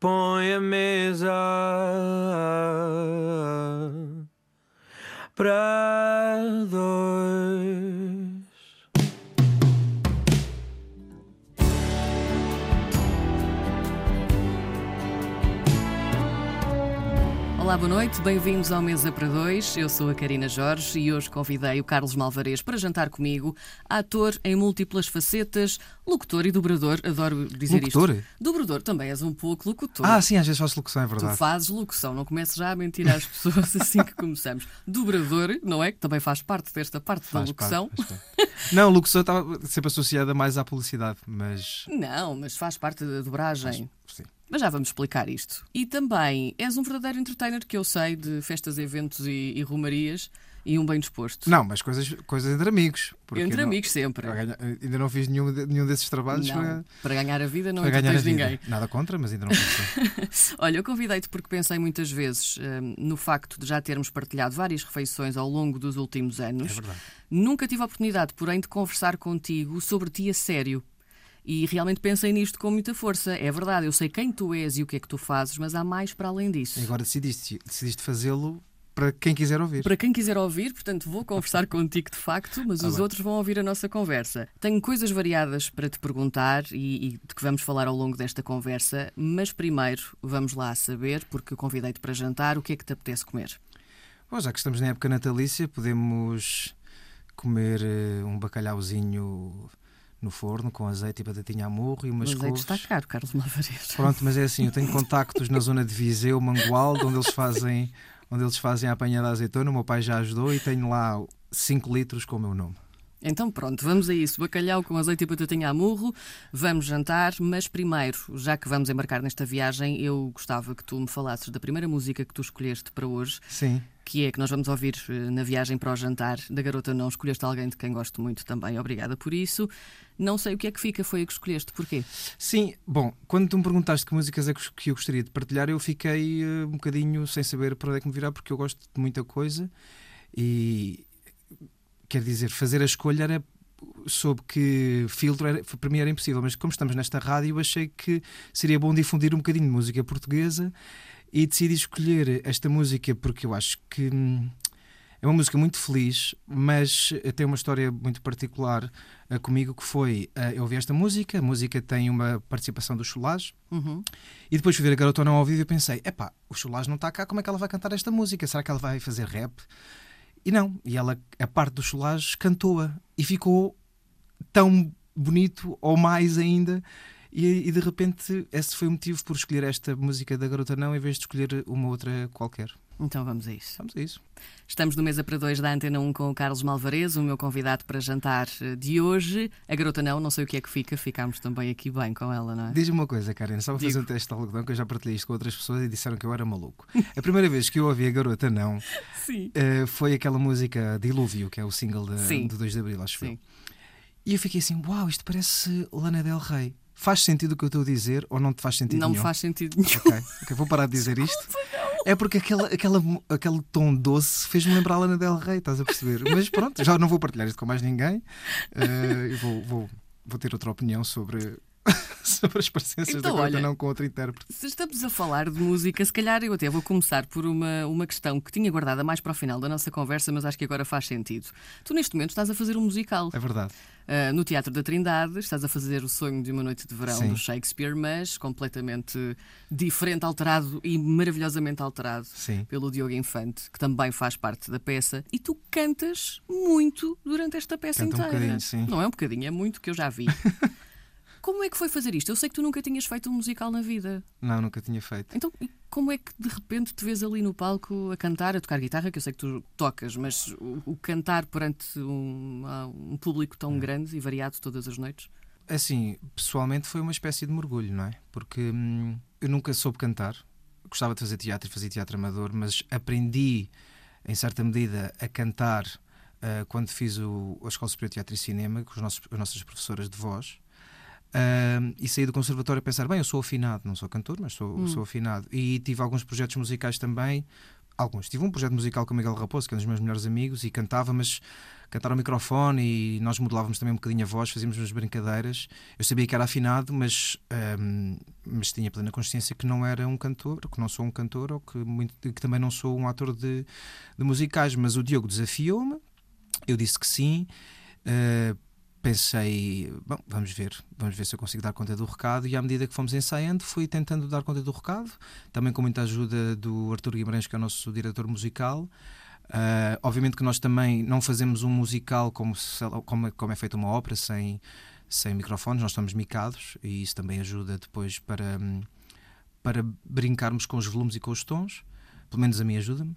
põe a mesa para dois. Olá, boa noite, bem-vindos ao Mesa para Dois. Eu sou a Karina Jorge e hoje convidei o Carlos Malvarez para jantar comigo, ator em múltiplas facetas, locutor e dobrador, adoro dizer Locutor? isto. Dobrador também és um pouco locutor. Ah, sim, às vezes faço locução, é Tu verdade. fazes locução, não comeces já a mentir às pessoas assim que começamos. Dobrador, não é? Que também faz parte desta parte da Faz locução. parte. Não, locução estava sempre associada mais à publicidade, mas. Não, mas faz parte da dobragem. Sim. Mas já vamos explicar isto. E também és um verdadeiro entertainer que eu sei de festas, eventos e, e rumarias e um bem disposto. Não, mas coisas, coisas entre amigos. Entre não- amigos sempre. ganhar- ainda não fiz nenhum, nenhum desses trabalhos Não, para, para ganhar a vida não entretens ninguém. Nada contra, mas ainda não fiz. Olha, eu convidei-te porque pensei muitas vezes hum, no facto de já termos partilhado várias refeições ao longo dos últimos anos. É verdade. Nunca tive a oportunidade, porém, de conversar contigo sobre ti a sério. E realmente pensei nisto com muita força. É verdade, eu sei quem tu és e o que é que tu fazes, mas há mais para além disso. Agora decidiste, decidiste fazê-lo para quem quiser ouvir. Para quem quiser ouvir, portanto, vou conversar contigo de facto, mas Tá os bem. outros vão ouvir a nossa conversa. Tenho coisas variadas para te perguntar e, e de que vamos falar ao longo desta conversa, mas primeiro vamos lá saber, porque convidei-te para jantar, o que é que te apetece comer? Bom, já que estamos na época natalícia, podemos comer eh, um bacalhauzinho no forno com azeite e batatinha a morro e umas couves. está caro, Carlos Malvarez. Pronto, mas é assim, eu tenho contactos na zona de Viseu, Mangualde, onde eles fazem, onde eles fazem a apanha da azeitona. O meu pai já ajudou e tenho lá 5 litros com o meu nome. Então pronto, vamos a isso. Bacalhau com azeite e batatinha a murro. Vamos jantar, mas primeiro, já que vamos embarcar nesta viagem, eu gostava que tu me falasses da primeira música que tu escolheste para hoje, Sim. Que é que nós vamos ouvir eh, na viagem para o jantar da Garota Não. Escolheste alguém de quem gosto muito também. Obrigada por isso. Não sei o que é que fica, foi a que escolheste. Porquê? Sim, bom, quando tu me perguntaste que músicas é que eu gostaria de partilhar, eu fiquei eh, um bocadinho sem saber para onde é que me virar, porque eu gosto de muita coisa e quer dizer, fazer a escolha era sob que filtro era, para mim era impossível, mas como estamos nesta rádio, achei que seria bom difundir um bocadinho de música portuguesa e decidi escolher esta música porque eu acho que hum, é uma música muito feliz, mas tem uma história muito particular eh, comigo que foi eh, eu ouvi esta música, a música tem uma participação do Cholage Uhum. e depois fui ver a garota não ao vivo e pensei, epá, o Cholage não está cá, como é que ela vai cantar esta música? Será que ela vai fazer rap? E não, e ela, a parte do Cholage cantou-a e ficou tão bonito ou mais ainda e, e de repente esse foi o motivo por escolher esta música da garota não em vez de escolher uma outra qualquer. Então vamos a isso. Vamos a isso. Estamos no Mesa para Dois da Antena 1 com o Carlos Malvarez, o meu convidado para jantar eh, de hoje. A Garota Não, não sei o que é que fica, ficámos também aqui bem com ela, não é? Diz-me uma coisa, Karen, só para fazer um teste de algodão que eu já partilhei isto com outras pessoas e disseram que eu era maluco. A primeira vez que eu ouvi a garota não eh, foi aquela música Dilúvio, que é o single de, do 2 de Abril, acho eu. Sim. E eu fiquei assim, uau, isto parece Lana Del Rey. Faz sentido o que eu estou a dizer ou não te faz sentido Não me nenhum? faz sentido nenhum. Ok, ok, vou parar de dizer isto. É porque aquela, aquela, aquele tom doce fez-me lembrar a Lana Del Rey, estás a perceber? Mas pronto, já não vou partilhar isto com mais ninguém. Eu vou, vou, vou ter outra opinião sobre, sobre as parecenças Então, da olha, não com outro intérprete. Se estamos a falar de música, se calhar eu até vou começar por uma, uma questão que tinha guardada mais para o final da nossa conversa, mas acho que agora faz sentido. Tu, neste momento, estás a fazer um musical. É verdade. Ah, no Teatro da Trindade, estás a fazer o sonho de uma noite de verão Sim. do Shakespeare, mas completamente diferente, alterado e maravilhosamente alterado Sim. pelo Diogo Infante, que também faz parte da peça. E tu cantas muito durante esta peça Canto um inteira. bocadinho, sim. Não é um bocadinho, é muito que eu já vi. Como é que foi fazer isto? Eu sei que tu nunca tinhas feito um musical na vida. Não, nunca tinha feito. Então, como é que de repente te vês ali no palco a cantar, a tocar guitarra, que eu sei que tu tocas, mas o, o cantar perante um, um público tão grande e variado todas as noites? Assim, pessoalmente foi uma espécie de mergulho, não é? Porque hum, eu nunca soube cantar. Gostava de fazer teatro e fazia teatro amador, mas aprendi, em certa medida, a cantar ah, quando fiz o, a Escola Superior de Teatro e Cinema com os nossos, as nossas professoras de voz. Ah, e saí do conservatório a pensar, bem, eu sou afinado, não sou cantor, mas sou, sou afinado. E tive alguns projetos musicais também, alguns. Tive um projeto musical com o Miguel Raposo, que é um dos meus melhores amigos, e cantava, mas cantar ao microfone e nós modelávamos também um bocadinho a voz, fazíamos umas brincadeiras. Eu sabia que era afinado, mas, um, mas tinha plena consciência que não era um cantor, que não sou um cantor ou que, muito, que também não sou um ator de, de musicais. Mas o Diogo desafiou-me, eu disse que sim. Uh, pensei, bom, vamos ver, vamos ver se eu consigo dar conta do recado e à medida que fomos ensaiando fui tentando dar conta do recado, também com muita ajuda do Artur Guimarães, que é o nosso diretor musical. Uh, obviamente que nós também não fazemos um musical como, como, como é feita uma ópera sem, sem microfones, nós estamos micados e isso também ajuda depois para, para brincarmos com os volumes e com os tons, pelo menos a mim ajuda-me.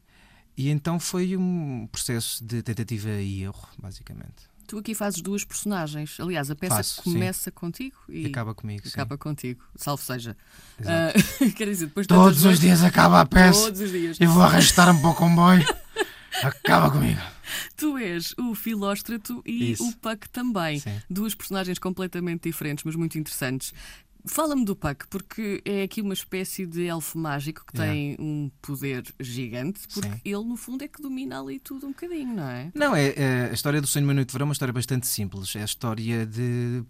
E então foi um processo de tentativa e erro, basicamente. Tu aqui fazes duas personagens. Aliás, a peça Faço, começa sim. contigo e acaba comigo. Acaba sim. contigo, salvo seja. Uh, quer dizer, depois Todos os dias acaba a peça. Todos os dias. Eu vou arrastar-me para o comboio. acaba comigo. Tu és o Filóstrato e Isso. o Puck também. Sim. Duas personagens completamente diferentes, mas muito interessantes. Fala-me do Puck, porque é aqui uma espécie de elfo mágico que tem Yeah. um poder gigante, porque Sim. ele, no fundo, é que domina ali tudo um bocadinho, não é? Não, é, é a história do Sonho de uma Noite de Verão é uma história bastante simples. É a história de.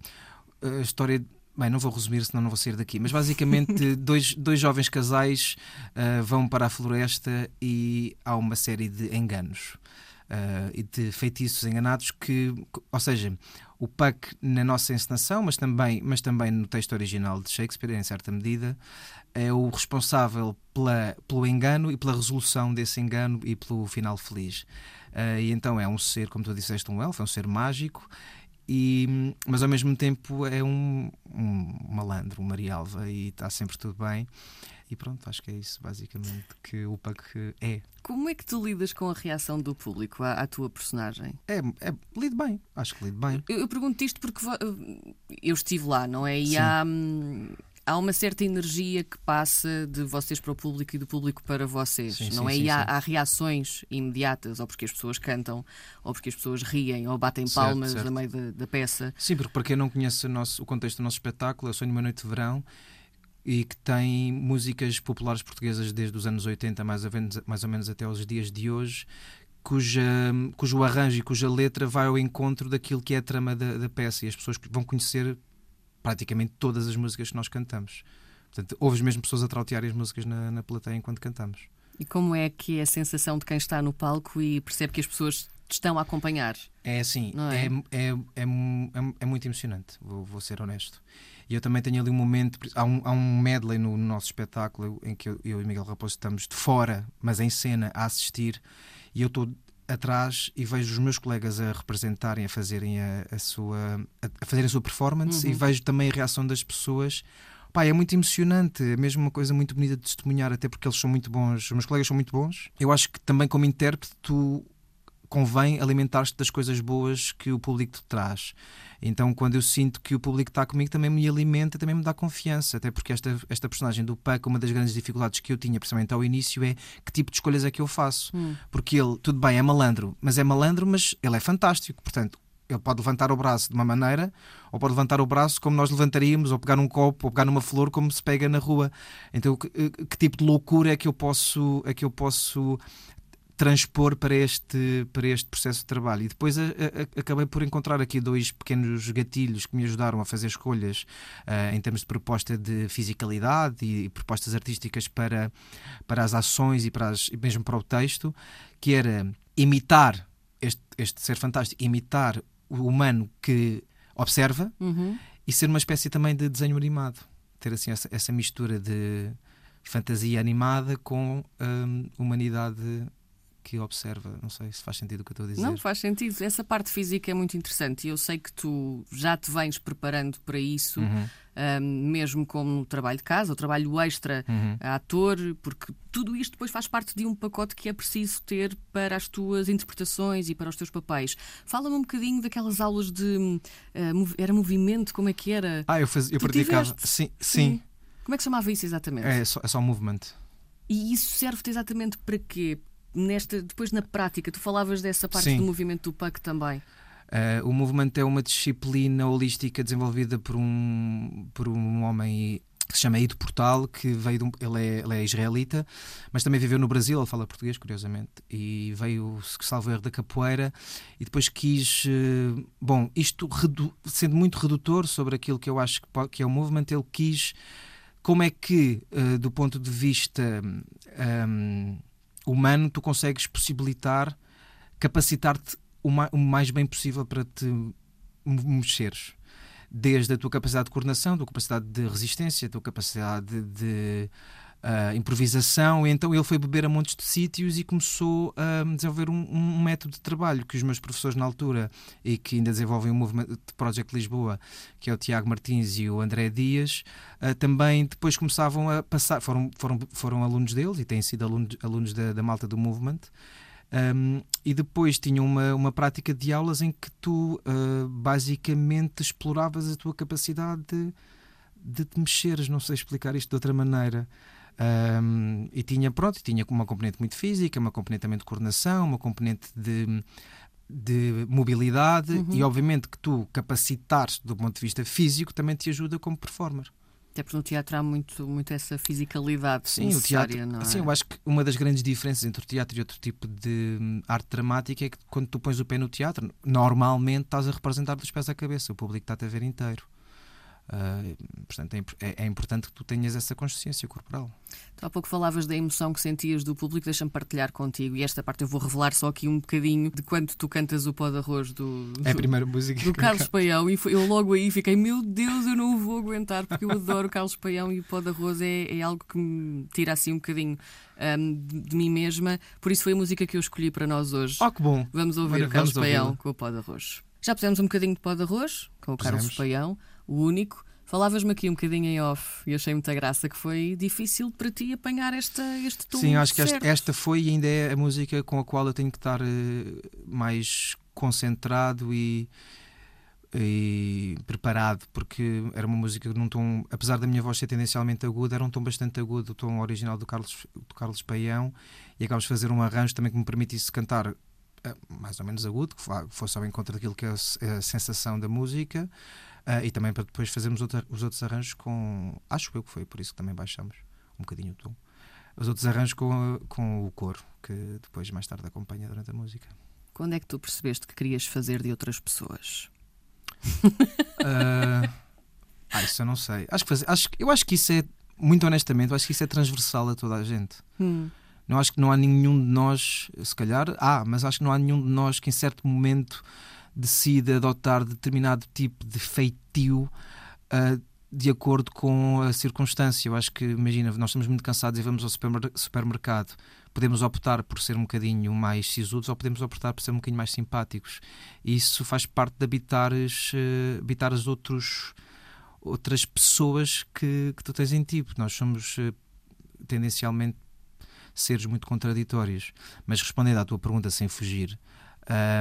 A história. Bem, não vou resumir, senão não vou sair daqui. Mas basicamente, dois, dois jovens casais ah, vão para a floresta e há uma série de enganos ah, e de feitiços enganados que. Ou seja, o Puck na nossa encenação, mas também, mas também no texto original de Shakespeare, em certa medida, é o responsável pela, pelo engano e pela resolução desse engano e pelo final feliz. Ah, e então é um ser, como tu disseste, um elfo, é um ser mágico, e, mas ao mesmo tempo é um, um malandro, um Marialva, e está sempre tudo bem. E pronto, acho que é isso basicamente que o Puck é. Como é que tu lidas com a reação do público à, à tua personagem? É, é lido bem, acho que lido bem. Eu, eu pergunto isto porque eu estive lá, não é? E Sim. há, hum, há uma certa energia que passa de vocês para o público e do público para vocês, Sim, não sim, é? sim, e há, há reações imediatas, ou porque as pessoas cantam, ou porque as pessoas riem, ou batem Certo, palmas certo. a meio da, da peça. Sim, porque para quem não conhece o, nosso, o contexto do nosso espetáculo, é Sonho uma Noite de Verão e que tem músicas populares portuguesas desde os anos 80, mais ou menos, mais ou menos até aos dias de hoje, cuja, cujo arranjo e cuja letra vai ao encontro daquilo que é a trama da, da peça e as pessoas vão conhecer praticamente todas as músicas que nós cantamos. Portanto, ouves mesmo pessoas a trautear as músicas na, na plateia enquanto cantamos. E como é que é a sensação de quem está no palco e percebe que as pessoas te estão a acompanhar? É assim, é? é? É, é, é- é muito emocionante, vou, vou ser honesto. E eu também tenho ali um momento, há um, há um medley no, no nosso espetáculo em que eu, eu e Miguel Raposo estamos de fora, mas em cena, a assistir, e eu estou atrás e vejo os meus colegas a representarem, a fazerem a, a sua, a, a fazerem a sua performance Uhum. e vejo também a reação das pessoas. Pá, é muito emocionante, é mesmo uma coisa muito bonita de testemunhar, até porque eles são muito bons, os meus colegas são muito bons. Eu acho que também como intérprete tu convém alimentar-te das coisas boas que o público te traz. Então, quando eu sinto que o público está comigo, também me alimenta, também me dá confiança. Até porque esta, esta personagem do Paco, uma das grandes dificuldades que eu tinha, principalmente ao início, é que tipo de escolhas é que eu faço. Porque ele, tudo bem, é malandro, mas é malandro, mas ele é fantástico. Portanto, ele pode levantar o braço de uma maneira, ou pode levantar o braço como nós levantaríamos, ou pegar num copo, ou pegar numa flor, como se pega na rua. Então, que, que tipo de loucura é que eu posso, é que eu posso transpor para este, para este processo de trabalho. E depois a- a- acabei por encontrar aqui dois pequenos gatilhos que me ajudaram a fazer escolhas ah, em termos de proposta de fisicalidade e, propostas artísticas para, para as ações e, para as, e mesmo para o texto, que era imitar este, este ser fantástico, imitar o humano que observa Uhum. e ser uma espécie também de desenho animado. Ter assim essa, essa mistura de fantasia animada com hum, humanidade que observa. Não sei se faz sentido o que eu estou a dizer. Não, faz sentido. Essa parte física é muito interessante e eu sei que tu já te vens preparando para isso, Uhum, ahm, mesmo como trabalho de casa, o trabalho extra uhum. ator, porque tudo isto depois faz parte de um pacote que é preciso ter para as tuas interpretações e para os teus papéis. Fala-me um bocadinho daquelas aulas de. mov- era movimento, como é que era? Ah, eu, faz, eu Tu praticava. tiveste? Sim, sim. Como é que chamava isso exatamente? É, só, é só movement. E isso serve-te exatamente para quê? Nesta, depois na prática, tu falavas dessa parte Sim. do movimento do PAC também. Uh, o movimento é uma disciplina holística desenvolvida por um, por um homem que se chama Ido Portal, que veio de um, ele, é, ele é israelita, mas também viveu no Brasil, ele fala português, curiosamente, e veio, salvo erro, da capoeira, e depois quis. eh, Bom, isto redu- sendo muito redutor sobre aquilo que eu acho que, que é o movimento, ele quis como é que, eh, do ponto de vista hum, humano, tu consegues possibilitar, capacitar-te o, o mais bem possível para te mexeres. Desde a tua capacidade de coordenação, a tua capacidade de resistência, a tua capacidade de, de, ah, improvisação. Então ele foi beber a montes de sítios e começou a desenvolver um, um método de trabalho que os meus professores na altura e que ainda desenvolvem o Movement Project Lisboa, que é o Tiago Martins e o André Dias, ah, também depois começavam a passar, foram, foram, foram alunos deles e têm sido alunos, alunos da, da malta do Movement. Um, e depois tinham uma, uma prática de aulas em que tu ah, basicamente exploravas a tua capacidade de, de te mexeres, não sei explicar isto de outra maneira. Um, e tinha, pronto, tinha uma componente muito física, uma componente também de coordenação, uma componente de, de mobilidade Uhum. e obviamente que tu capacitares do ponto de vista físico também te ajuda como performer. Até porque no teatro há muito, muito essa fisicalidade Sim, o teatro. não é? Sim, eu acho que uma das grandes diferenças entre o teatro e outro tipo de hum, arte dramática é que quando tu pões o pé no teatro, normalmente estás a representar dos pés à cabeça, o público está-te a ver inteiro. Ah, portanto, é, é- é importante que tu tenhas essa consciência corporal. Tu há pouco falavas da emoção que sentias do público, deixa-me partilhar contigo. E esta parte eu vou revelar só aqui um bocadinho de quando tu cantas o pó de arroz do, É a do, primeira música. do Carlos Paião. E foi- eu logo aí fiquei, meu Deus, eu não o vou aguentar, porque eu adoro Carlos Paião e o pó de arroz é, é algo que me tira assim um bocadinho hum, de, de mim mesma. Por isso foi a música que eu escolhi para nós hoje. Oh, que bom! Vamos ouvir o Carlos Paião com o pó de arroz. Já pusemos um bocadinho de pó de arroz com o Carlos. Paião, o único. Falavas-me aqui um bocadinho em off e achei muita graça que foi difícil para ti apanhar esta, este tom. Sim, acho que esta, esta foi e ainda é a música com a qual eu tenho que estar eh, mais concentrado e, e preparado, porque era uma música num tom, apesar da minha voz ser tendencialmente aguda, era um tom bastante agudo, o tom original do Carlos, do Carlos Paião, e acabamos de fazer um arranjo também que me permitisse cantar eh, mais ou menos agudo, que fosse ao encontro daquilo que é a sensação da música, eh, e também para depois fazermos outra- os outros arranjos com. Acho eu que foi por isso que também baixamos um bocadinho o tom. Os outros arranjos com, com o coro, que depois mais tarde acompanha durante a música. Quando é que tu percebeste que querias fazer de outras pessoas? Ah, ah, isso eu não sei. Acho que fazer- acho, eu acho que isso é, muito honestamente, eu acho que isso é transversal a toda a gente. Hum. Não acho que não há nenhum de nós, se calhar, há, mas acho que não há nenhum de nós que em certo momento decida adotar determinado tipo de feitio ah, de acordo com a circunstância. Eu acho que, imagina, nós estamos muito cansados e vamos ao supermer- supermercado. Podemos optar por ser um bocadinho mais sisudos ou podemos optar por ser um bocadinho mais simpáticos. Isso faz parte de habitares, eh, habitares outros, outras pessoas que, que tu tens em ti. Nós somos eh, tendencialmente seres muito contraditórios. Mas respondendo à tua pergunta sem fugir,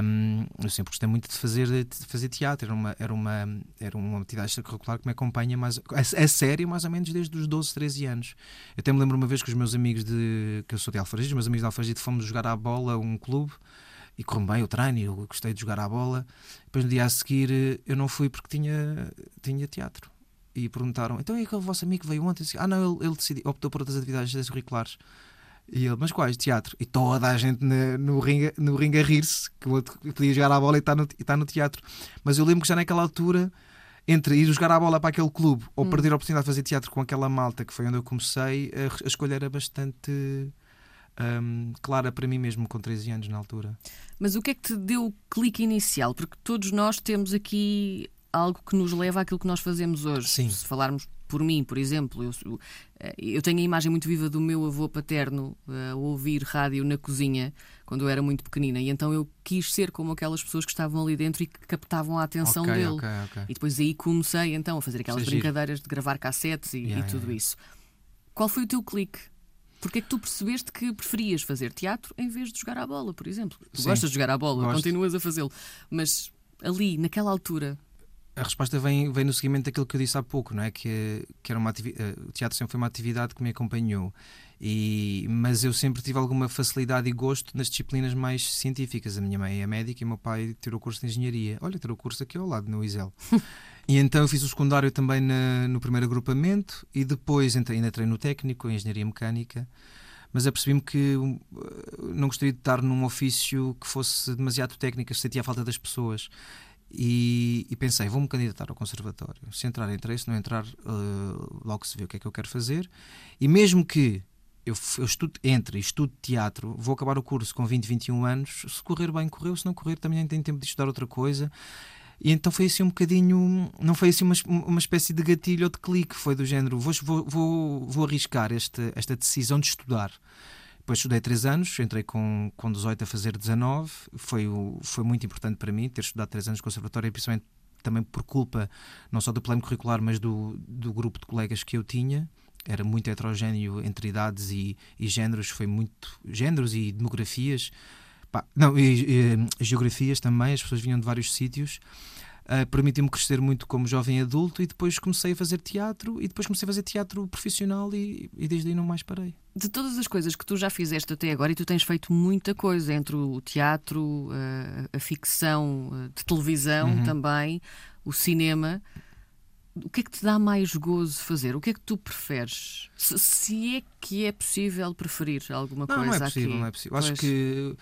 hum, eu sempre gostei muito de fazer, de fazer teatro. Era uma, era uma, era uma atividade extracurricular que me acompanha mais, a, a sério mais ou menos desde os 12, 13 anos. Eu até me lembro uma vez que os meus amigos de. que eu sou de Alfragide, os meus amigos de Alfragide fomos jogar à bola a um clube e correu bem o treino, eu gostei de jogar à bola. Depois no dia a seguir eu não fui porque tinha, tinha teatro. E perguntaram, então e aquele vosso amigo que veio ontem? Ah, não, ele, ele decidiu, optou por outras atividades extracurriculares. E ele, mas quais? Teatro. E toda a gente na- no ringue, no ringue a rir-se, que o outro podia jogar à bola e está no, e está no teatro. Mas eu lembro que já naquela altura, entre ir jogar à bola para aquele clube ou perder a oportunidade de fazer teatro com aquela malta que foi onde eu comecei, a, a escolha era bastante hum, clara para mim mesmo, com 13 anos na altura. Mas o que é que te deu o clique inicial? Porque todos nós temos aqui algo que nos leva àquilo que nós fazemos hoje. Sim. Se falarmos por mim, por exemplo, eu, eh, eu tenho a imagem muito viva do meu avô paterno eh, a ouvir rádio na cozinha quando eu era muito pequenina e então eu quis ser como aquelas pessoas que estavam ali dentro e que captavam a atenção Ok, dele. ok, ok. E depois aí comecei então a fazer aquelas é giro. brincadeiras de gravar cassetes e, Yeah, e tudo yeah. isso. Qual foi o teu clique? Porque é que tu percebeste que preferias fazer teatro em vez de jogar à bola, por exemplo? Tu Sim, gostas de jogar à bola, gosto. continuas a fazê-lo, mas ali, naquela altura, A resposta vem, vem no seguimento daquilo que eu disse há pouco, não é? Que, que era uma eh, o teatro sempre foi uma atividade que me acompanhou. E, mas eu sempre tive alguma facilidade e gosto nas disciplinas mais científicas. A minha mãe é médica e o meu pai tirou curso de engenharia. Olha, tirou curso aqui ao lado, no ISEL. E então eu fiz o secundário também na- no primeiro agrupamento e depois entrei, ainda entrei no técnico, em engenharia mecânica. Mas apercebi-me que um, eh, não gostaria de estar num ofício que fosse demasiado técnico, sentia a falta das pessoas. E, e pensei, vou-me candidatar ao conservatório. Se entrar, entrei, se não entrar, eh, logo se vê o que é que eu quero fazer. E mesmo que eu, eu estudo, entre e estudo teatro, vou acabar o curso com 20, 21 anos. Se correr bem, correu. Se não correr, também nem tenho tempo de estudar outra coisa. E então foi assim um bocadinho. Não foi assim uma, uma espécie de gatilho ou de clique. Foi do género: vou, vou, vou arriscar esta, esta decisão de estudar. Depois estudei 3 anos, entrei com, com 18 a fazer 19. Foi, o, foi muito importante para mim ter estudado 3 anos de conservatório, principalmente também por culpa não só do plano curricular, mas do, do grupo de colegas que eu tinha. Era muito heterogéneo entre idades e, e géneros, foi muito. géneros e demografias. Pá, não, e, e, geografias também, as pessoas vinham de vários sítios. Uh, Permitiu-me crescer muito como jovem adulto e depois comecei a fazer teatro e depois comecei a fazer teatro profissional e, e desde aí não mais parei. De todas as coisas que tu já fizeste até agora, e tu tens feito muita coisa entre o teatro, a, a ficção eh, de televisão Uhum. também, o cinema, o que é que te dá mais gozo fazer? O que é que tu preferes? Se, se é que é possível preferir alguma Não, coisa não é possível, aqui. não é possível. Acho que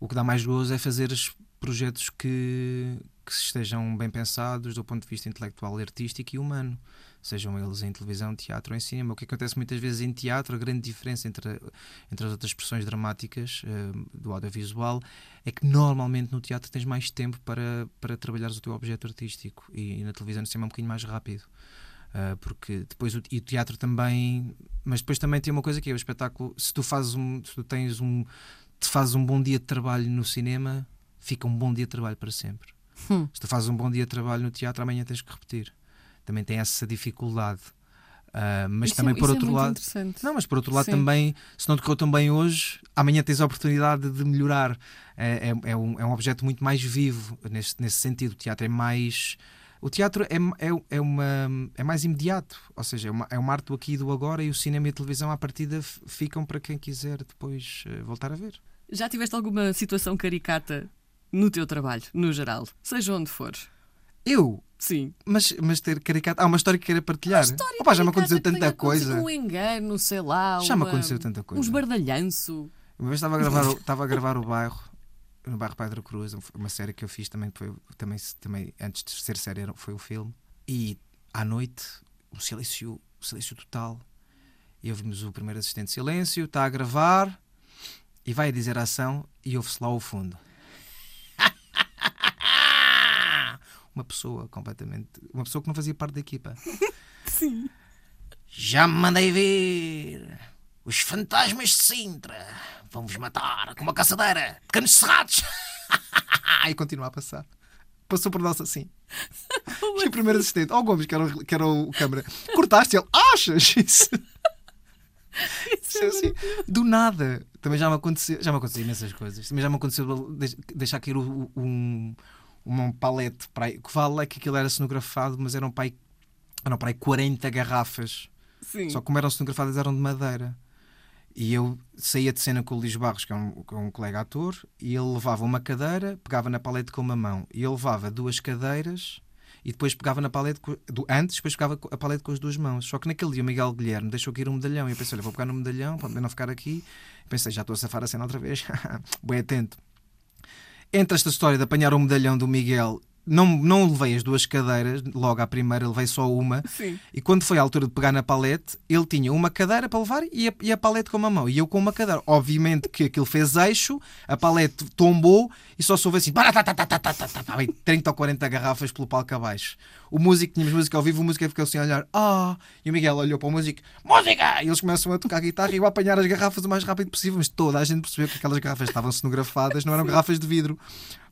o que dá mais gozo é fazer os projetos que, que estejam bem pensados do ponto de vista intelectual, artístico e humano. Sejam eles em televisão, teatro ou em cinema. O que acontece muitas vezes em teatro, a grande diferença entre, entre as outras expressões dramáticas eh, do audiovisual é que normalmente no teatro tens mais tempo para, para trabalhares o teu objeto artístico e, e na televisão no cinema é um bocadinho mais rápido. Uh, porque depois o, e o teatro também, mas depois também tem uma coisa que é o espetáculo. Se tu fazes um, se tu tens um, te fazes um bom dia de trabalho no cinema, fica um bom dia de trabalho para sempre. Hum. Se tu fazes um bom dia de trabalho no teatro, amanhã tens que repetir. Também tem essa dificuldade. Uh, mas Isso também é, por isso é outro muito lado, não, mas por outro lado Sim. também, se não te correu tão bem hoje, amanhã tens a oportunidade de melhorar. É, é, é um, é um objeto muito mais vivo nesse, nesse sentido. O teatro é mais. O teatro é, é, é, uma, é mais imediato, ou seja, é uma, é uma arte do aqui e do agora, e o cinema e a televisão, à partida, ficam para quem quiser depois eh, voltar a ver. Já tiveste alguma situação caricata no teu trabalho, no geral? Seja onde for. Eu, Sim. mas, mas ter caricato. Há uma história que queira partilhar. História Opa, já me aconteceu tanta coisa. Um engano, sei lá. Já me aconteceu tanta coisa. Um esbardalhanço. Uma vez estava a gravar, o- estava a gravar o bairro, no bairro Pedro Cruz, uma série que eu fiz também, foi, também, também antes de ser série, foi o filme. E à noite, um silêncio, um silêncio total. E ouvimos o primeiro assistente de silêncio, está a gravar e vai a dizer a ação e ouve-se lá ao fundo. Uma pessoa completamente. Uma pessoa que não fazia parte da equipa. Sim. Já me mandei ver. Os fantasmas de Sintra vão-vos matar com uma caçadeira de canos cerrados. e continua a passar. Passou por nós assim. E o primeiro assistente, ó Gomes, que era, o- que era o câmara, cortaste ele, achas isso? Isso é assim, do nada. Também já me aconteceu, já me aconteceu imensas coisas. Também já me aconteceu deix- deixar cair o- o- um, um palete para aí, que vale é que aquilo era cenografado, mas eram para aí, eram para aí 40 garrafas. Sim. Só que como eram cenografadas eram de madeira. E eu saía de cena com o Luís Barros, que é um, que é um colega ator, e ele levava uma cadeira, pegava na palete com uma mão, e ele levava duas cadeiras e depois pegava na palete do, antes, depois pegava a palete com as duas mãos. Só que naquele dia o Miguel Guilherme deixou cair um medalhão e eu pensei, olha, vou pegar no medalhão para não ficar aqui. Pensei, já estou a safar a cena outra vez. Bem atento. Entre esta história de apanhar o medalhão do Miguel, não, não levei as duas cadeiras, logo à primeira, levei só uma. Sim. E quando foi a altura de pegar na palete, ele tinha uma cadeira para levar e a, e a palete com uma mão. E eu com uma cadeira. Obviamente que aquilo fez eixo, a palete tombou e só soube assim. baratatatatatatata, bem, 30 ou 40 garrafas pelo palco abaixo. O músico, tínhamos música ao vivo, o músico ficou assim a olhar. Ah! E o Miguel olhou para o músico. Música! E eles começam a tocar guitarra e eu a apanhar as garrafas o mais rápido possível. Mas toda a gente percebeu que aquelas garrafas estavam cenografadas, não eram garrafas de vidro.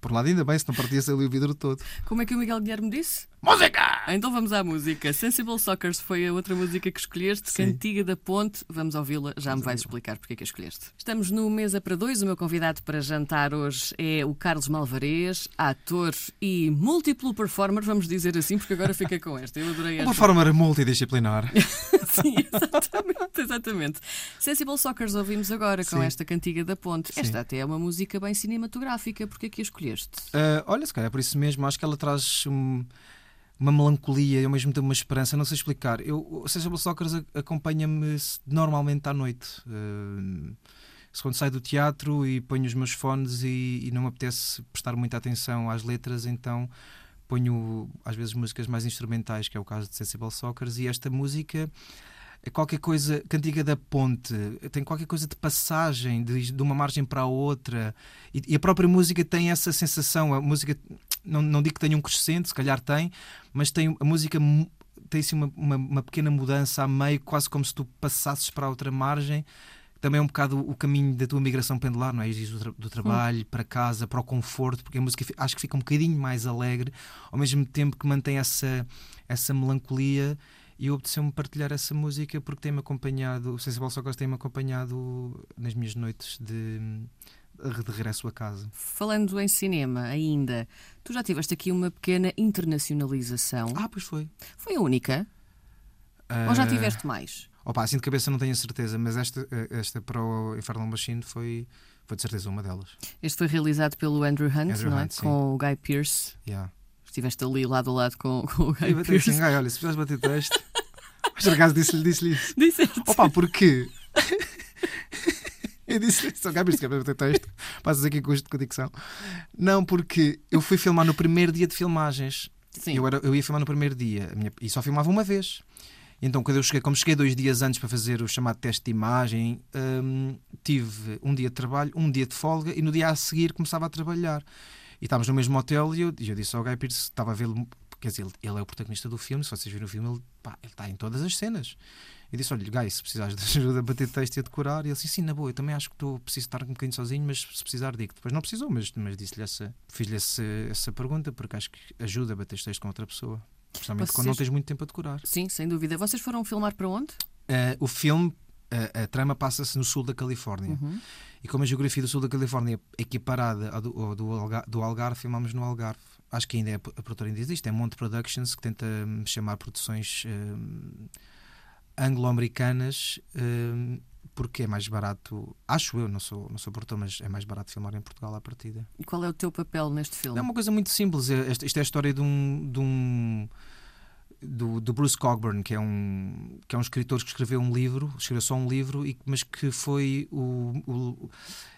Por um lado, ainda bem, se não partia-se ali o vidro todo. Como é que o Miguel Guilherme disse? Música! Então vamos à música. Sensible Sockers foi a outra música que escolheste, Sim. Cantiga da Ponte. Vamos ouvi-la, já me vais explicar porque é que a escolheste. Estamos no Mesa para Dois. O meu convidado para jantar hoje é o Carlos Malvarez, ator e múltiplo performer, vamos dizer assim, porque agora fica com esta. Eu adorei Uma esta. forma multidisciplinar. Sim, exatamente, exatamente. Sensible Sockers ouvimos agora com Sim. esta Cantiga da Ponte. Sim. Esta até é uma música bem cinematográfica. Porque é que a escolheste? Ah, olha, se calhar é por isso mesmo, acho que ela traz um, uma melancolia e ao mesmo tempo uma esperança, não sei explicar. Eu, o Sensible Soccer acompanha-me normalmente à noite. Uh, quando saio do teatro e ponho os meus fones e, e, não me apetece prestar muita atenção às letras, então ponho às vezes músicas mais instrumentais, que é o caso de Sensible Soccer, e esta música é qualquer coisa, cantiga da ponte, tem qualquer coisa de passagem de, de uma margem para a outra, e, e, a própria música tem essa sensação. A música, não, não digo que tenha um crescente, se calhar tem, mas tem a música tem assim uma, uma, uma pequena mudança a meio, quase como se tu passasses para a outra margem também é um bocado o caminho da tua migração pendular, não é? Do, tra do trabalho para casa, para o conforto, porque a música acho que fica um bocadinho mais alegre, ao mesmo tempo que mantém essa, essa melancolia. E eu apeteceu-me partilhar essa música porque tem-me acompanhado, o Sensible Soccer tem-me acompanhado nas minhas noites de, de regresso a casa. Falando em cinema ainda, tu já tiveste aqui uma pequena internacionalização. Ah, pois foi. Foi a única? Uh... Ou já tiveste mais? Opa, assim de cabeça não tenho a certeza, mas esta, eh, esta para o Infernal Machine foi, foi de certeza uma delas. Este foi realizado pelo Andrew Hunt, Andrew não é? Hunt, com o Guy Pearce. Yeah. Estiveste ali lado a lado com, com o Guy eu Pearce. Assim, olha, se precisares bater texto. Mas por acaso disse-lhe disse isso. Disseste. Opa, porquê? eu disse só Guy Pearce, quer bater texto. Passas aqui com custo de dicção. Não, porque eu fui filmar no primeiro dia de filmagens. Sim. Eu, era, eu ia filmar no primeiro dia minha, e só filmava uma vez. Então, quando eu cheguei, como cheguei dois dias antes para fazer o chamado teste de imagem, hum, tive um dia de trabalho, um dia de folga e no dia a seguir começava a trabalhar. E estávamos no mesmo hotel e eu, e eu disse ao Guy Pearce, estava a vê-lo, quer dizer, ele, ele, é o protagonista do filme, se vocês viram o filme, ele, pá, ele está em todas as cenas. Eu disse: Olha, Guy, se precisares de ajuda a bater texto e a decorar, e ele disse: Sim, na boa, eu também acho que estou preciso estar um bocadinho sozinho, mas se precisar, digo. Depois não precisou, mas, mas disse-lhe essa, fiz-lhe essa, essa pergunta, porque acho que ajuda a bater texto com outra pessoa. Especialmente Vocês... quando não tens muito tempo a decorar. Sim, sem dúvida. Vocês foram filmar para onde? Uh, o filme, uh, a trama passa-se no sul da Califórnia. Uhum. E como a geografia do sul da Califórnia é equiparada ao do, do, Algarve, do Algarve, filmamos no Algarve. Acho que ainda é, a produtora ainda existe, é Monte Productions, que tenta hum, chamar produções uh, anglo-americanas porque é mais barato, acho eu, não sou, não sou produtor, mas é mais barato filmar em Portugal à partida. E qual é o teu papel neste filme? É uma coisa muito simples. É, isto é a história de um. De um do, do, Bruce Cockburn, que é, um, que é um escritor que escreveu um livro, escreveu só um livro, e, mas que foi o, o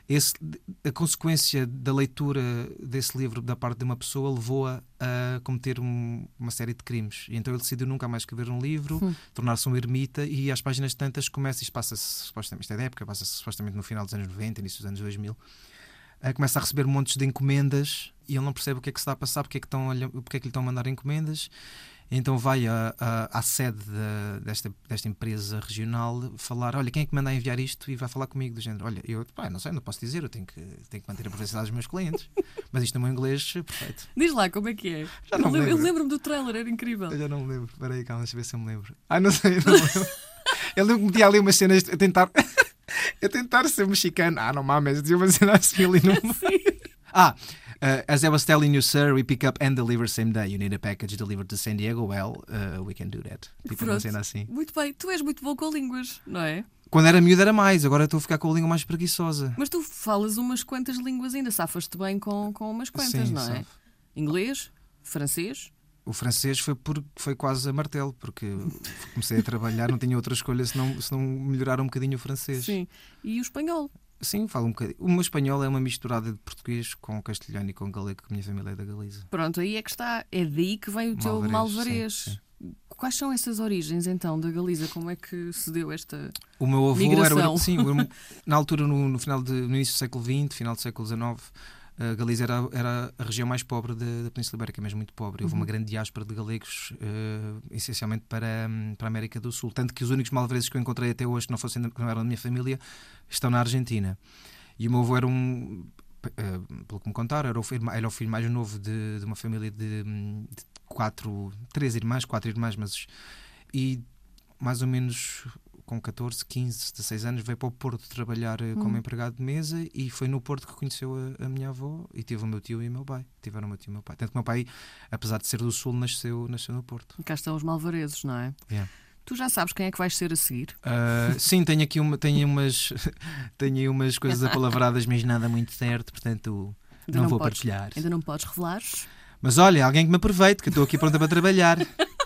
esse, a consequência da leitura desse livro da parte de uma pessoa levou-a a cometer um, uma série de crimes. E então ele decidiu nunca mais escrever um livro, hum. tornar-se um ermita e às páginas tantas começa, isto passa-se supostamente, isto é da época, passa-se supostamente no final dos anos 90, início dos anos 2000, uh, começa a receber montes de encomendas e ele não percebe o que é que se está a passar, porque é que, estão, porque é que lhe estão a mandar encomendas então vai a, a, à sede de, desta, desta empresa regional falar: Olha, quem é que manda a enviar isto? E vai falar comigo do género: Olha, eu pá, não sei, não posso dizer, eu tenho que, tenho que manter a privacidade dos meus clientes. Mas isto no meu inglês, perfeito. Diz lá como é que é. Já não eu, lembro. eu lembro-me do trailer, era incrível. Eu já não me lembro. Espera aí, calma, deixa eu ver se eu me lembro. Ah, não sei, não lembro. Ele lembro que metia ali umas cenas a tentar. a tentar ser mexicano. Ah, não mames, dizia uma cena assim ali no. Ah, Uh, as I was telling you, sir, we pick up and deliver same day. You need a package delivered to San Diego? Well, uh, we can do that. Tipo uma cena assim. Muito bem. Tu és muito bom com línguas, não é? Quando era miúdo era mais, agora estou a ficar com a língua mais preguiçosa. Mas tu falas umas quantas línguas ainda, safas-te bem com, com umas quantas, Sim, não é? Safo. Inglês, francês. O francês foi, por, foi quase a martelo, porque comecei a trabalhar, não tinha outra escolha senão, senão melhorar um bocadinho o francês. Sim. E o espanhol? Sim, falo um bocadinho. O meu espanhol é uma misturada de português com castelhano e com galego, que a minha família é da Galiza. Pronto, aí é que está. É daí que vem o teu sim. Quais são essas origens então da Galiza? Como é que se deu esta O meu avô migração? era. Sim, na altura, no, no final de, no início do século XX, final do século XIX, a Galiza era, era a região mais pobre da Península Ibérica, mesmo muito pobre. Houve Uhum. uma grande diáspora de galegos, uh, essencialmente para, hum, para a América do Sul. Tanto que os únicos malvareses que eu encontrei até hoje, que não, fossem, que não eram da minha família, estão na Argentina. E o meu avô era um, uh, pelo que me contaram, era o filho, era o filho mais novo de, de uma família de, hum, de quatro, três irmãs, quatro irmãs, mas. E mais ou menos com 14, 15, 16 anos, veio para o Porto trabalhar eh, como Hum. empregado de mesa e foi no Porto que conheceu a, a minha avó e teve o meu tio e o meu pai. Tiveram o meu tio e o meu pai. Tanto que o meu pai, apesar de ser do Sul, nasceu, nasceu no Porto. Cá estão os malvarezes, não é? Yeah. Tu já sabes quem é que vais ser a seguir? Ah, sim, tenho aqui uma, tenho umas, tenho umas coisas apalavradas, mas nada muito certo, portanto Ainda não, vou podes- partilhar. Ainda não podes revelar? Mas olha, alguém que me aproveite, que eu estou aqui pronta para trabalhar.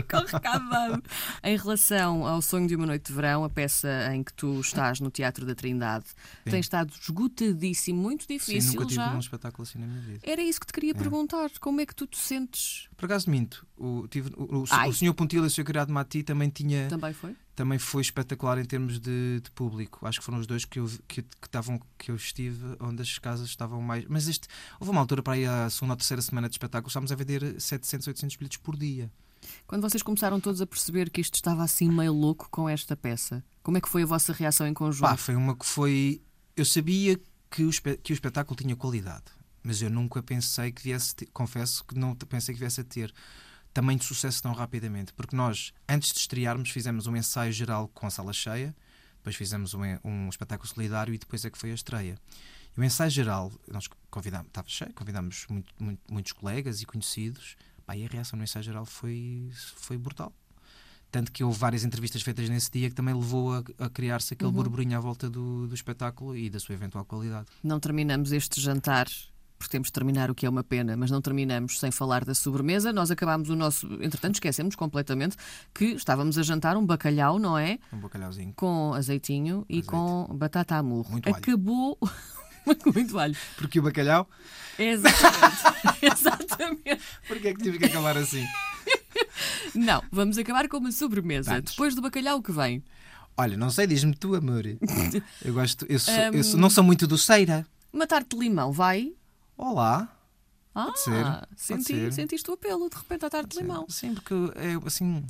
Ficou recadado. em relação ao Sonho de uma Noite de Verão, a peça em que tu estás no Teatro da Trindade, Sim. tem estado esgotadíssimo, muito Sim, difícil nunca tive já. um espetáculo assim na minha vida. Era isso que te queria perguntar. Como é que tu te sentes? Por acaso minto, o, tive, o, o, o Sr. Pontilha e o Sr. Criado Mati também tinha. Também foi? também foi espetacular em termos de, de público. Acho que foram os dois que eu, que, que, estavam, que eu estive onde as casas estavam mais. Mas este, houve uma altura para aí a segunda ou terceira semana de espetáculo, estávamos a vender 700, 800 bilhetes por dia. Quando vocês começaram todos a perceber que isto estava assim meio louco com esta peça, como é que foi a vossa reação em conjunto? Pá, foi uma que foi. Eu sabia que o, que o espetáculo tinha qualidade, mas eu nunca pensei que viesse. ter- confesso que não pensei que viesse a ter tamanho de sucesso tão rapidamente, porque nós, antes de estrearmos, fizemos um ensaio geral com a sala cheia, depois fizemos um, um espetáculo solidário e depois é que foi a estreia. E o ensaio geral, nós convidámos, estava cheio, convidámos muito- muito- muitos colegas e conhecidos, pá, e a reação no ensaio geral foi, foi brutal. Tanto que houve várias entrevistas feitas nesse dia que também levou a, a criar-se aquele burburinho à volta do, do espetáculo e da sua eventual qualidade. Não terminamos este jantar, porque temos de terminar o que é uma pena, mas não terminamos sem falar da sobremesa. Nós acabámos o nosso. Entretanto, esquecemos completamente que estávamos a jantar um bacalhau, não é? Um bacalhauzinho. Com azeitinho e Azeite. com batata a murro. Muito. Acabou. Muito alho. Porque o bacalhau? Exatamente. Exatamente. Porquê é que tive que acabar assim? Não, vamos acabar com uma sobremesa. Vamos. Depois do bacalhau, o que vem? Olha, não sei, diz-me tu, amor. Eu gosto, eu, sou, eu Hum. sou- não sou muito doceira. Uma tarte de limão, vai? Olá. Ah, ser, pode senti, ser. sentiste o apelo, de repente, à tarte de limão. Sim, porque é assim.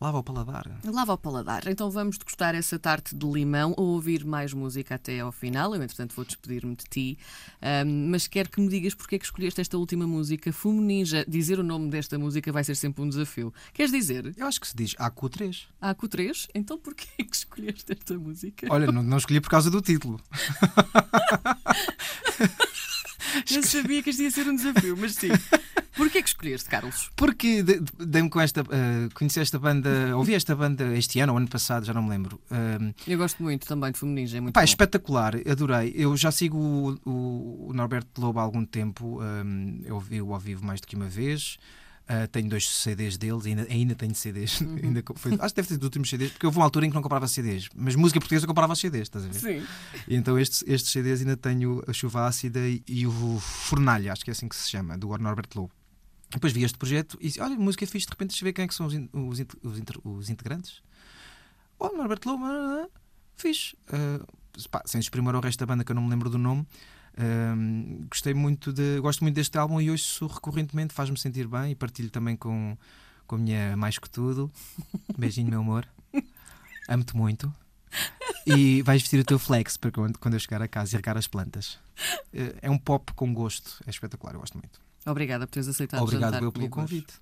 Lava o paladar. Lava o paladar. Então vamos degustar essa tarte de limão ou ouvir mais música até ao final. Eu, entretanto, vou despedir-me de ti. Ahm, mas quero que me digas porque é que escolheste esta última música, Fumo Ninja. Dizer o nome desta música vai ser sempre um desafio. Queres dizer? Eu acho que se diz AQ3. Aco 3? Então porquê é que escolheste esta música? Olha, não, não escolhi por causa do título. Eu sabia que isto ia ser um desafio, mas sim. Porquê é que escolheste, Carlos? Porque de- de- dei-me com esta. eh, conheci esta banda. Ouvi esta banda este ano ou ano passado, já não me lembro. Ahm, Eu gosto muito também de Ninja, é muito Pá, bom. espetacular, adorei. Eu já sigo o, o, o Norberto Lobo há algum tempo, hum, eu ouvi-o ao vivo mais do que uma vez. Ah, tenho dois CDs deles, ainda, ainda tenho CDs. Uhum. ainda foi- acho que deve ser dos últimos CDs, porque houve uma altura em que não comprava CDs, mas música portuguesa eu comprava CDs, estás a ver? Sim. E então estes, estes CDs ainda tenho a Chuva Ácida e, e o Fornalha, acho que é assim que se chama, do Norberto Lobo. Depois vi este projeto e disse: Olha, música fixe, de repente deixa ver quem é que são os, in- os, int- os inter- os integrantes. Oh, Norberto Lobo, ah, fixe. Ah, pá, sem exprimir o resto da banda que eu não me lembro do nome. Ahm, gostei muito de. Gosto muito deste álbum e ouço recorrentemente, faz-me sentir bem e partilho também com, com a minha mais que tudo. Beijinho, meu amor. Amo-te muito. E vais vestir o teu flex para quando, quando eu chegar a casa e regar as plantas. Eh, É um pop com gosto, é espetacular, eu gosto muito. Obrigada por teres aceitado Obrigado eu pelo hoje. convite.